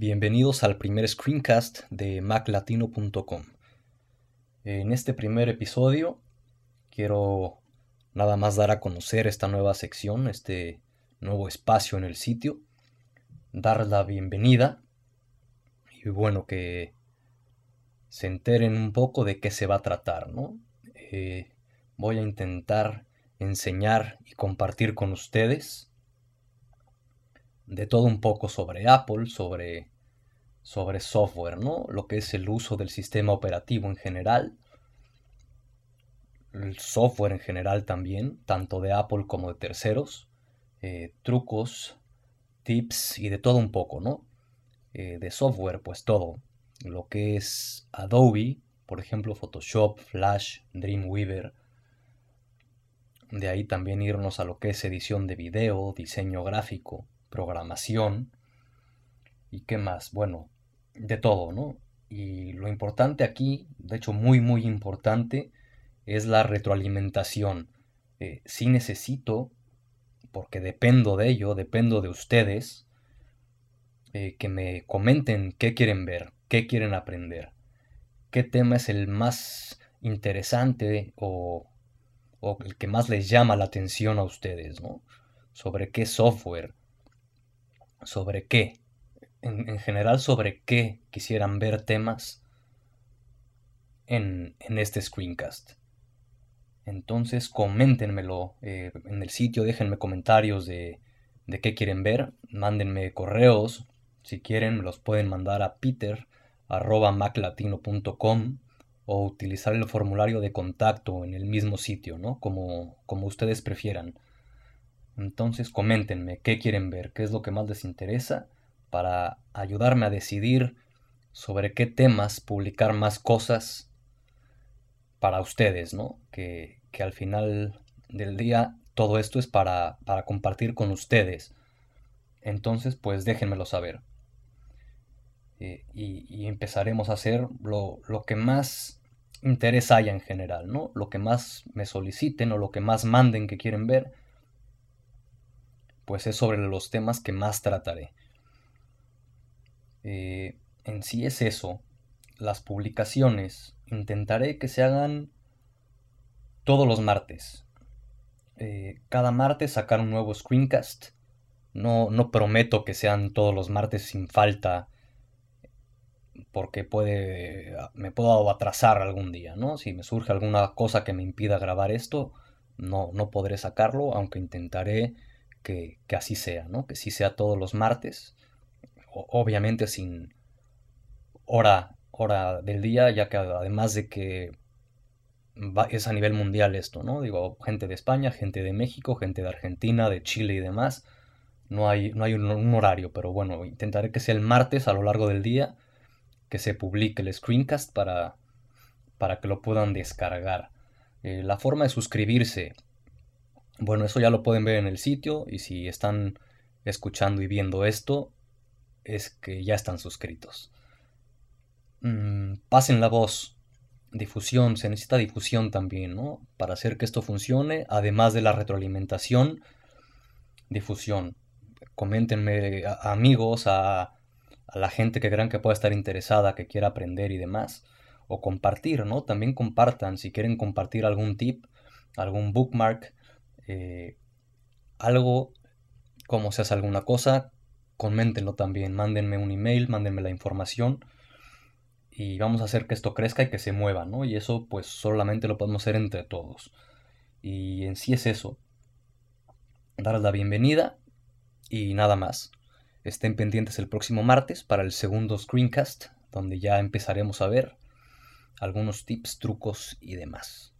Bienvenidos al primer screencast de maclatino.com. En este primer episodio quiero nada más dar a conocer esta nueva sección, este nuevo espacio en el sitio, dar la bienvenida y bueno que se enteren un poco de qué se va a tratar, ¿no? Eh, voy a intentar enseñar y compartir con ustedes de todo un poco sobre Apple, sobre, sobre software, ¿no? Lo que es el uso del sistema operativo en general, el software en general también, tanto de Apple como de terceros, eh, trucos, tips y de todo un poco, ¿no? Eh, de software, pues todo. Lo que es Adobe, por ejemplo, Photoshop, Flash, Dreamweaver. De ahí también irnos a lo que es edición de video, diseño gráfico, programación y qué más, bueno, de todo, ¿no? Y lo importante aquí, de hecho muy muy importante, es la retroalimentación. Eh, sí necesito, porque dependo de ello, dependo de ustedes, eh, que me comenten qué quieren ver, qué quieren aprender, qué tema es el más interesante o, o el que más les llama la atención a ustedes, ¿no? Sobre qué software, sobre qué, en, en general sobre qué quisieran ver temas en, en este screencast. Entonces coméntenmelo eh, en el sitio, déjenme comentarios de, de qué quieren ver, mándenme correos, si quieren los pueden mandar a peter arroba maclatino.com o utilizar el formulario de contacto en el mismo sitio, ¿no? Como, como ustedes prefieran. Entonces coméntenme qué quieren ver, qué es lo que más les interesa para ayudarme a decidir sobre qué temas publicar más cosas para ustedes, ¿no? Que, que al final del día todo esto es para, para compartir con ustedes. Entonces, pues déjenmelo saber. Eh, y, y, empezaremos a hacer lo, lo, que más interés haya en general, ¿no? Lo que más me soliciten o lo que más manden que quieren ver, pues es sobre los temas que más trataré. Eh, en sí es eso. Las publicaciones intentaré que se hagan todos los martes. Eh, cada martes sacar un nuevo screencast. No, no prometo que sean todos los martes sin falta porque puede me puedo atrasar algún día, ¿no? Si me surge alguna cosa que me impida grabar esto, no, no podré sacarlo, aunque intentaré que, así sea, ¿no? Que sí sea todos los martes, obviamente sin hora, hora del día, ya que además de que va, es a nivel mundial esto, ¿no? Digo, gente de España, gente de México, gente de Argentina, de Chile y demás, No hay, no hay un, un horario, pero bueno, intentaré que sea el martes a lo largo del día que se publique el screencast para, para que lo puedan descargar. Eh, la forma de suscribirse, bueno, eso ya lo pueden ver en el sitio y si están escuchando y viendo esto, es que ya están suscritos. Mm, pasen la voz, difusión, se necesita difusión también, ¿no? Para hacer que esto funcione, además de la retroalimentación, difusión. Coméntenme a, amigos, a, a la gente que crean que pueda estar interesada, que quiera aprender y demás o compartir, ¿no? También compartan, si quieren compartir algún tip, algún bookmark, eh, algo, como se hace alguna cosa, coméntenlo también, mándenme un email, mándenme la información y vamos a hacer que esto crezca y que se mueva, ¿no? Y eso pues solamente lo podemos hacer entre todos. Y en sí es eso, darles la bienvenida y nada más. Estén pendientes el próximo martes para el segundo screencast, donde ya empezaremos a ver algunos tips, trucos y demás.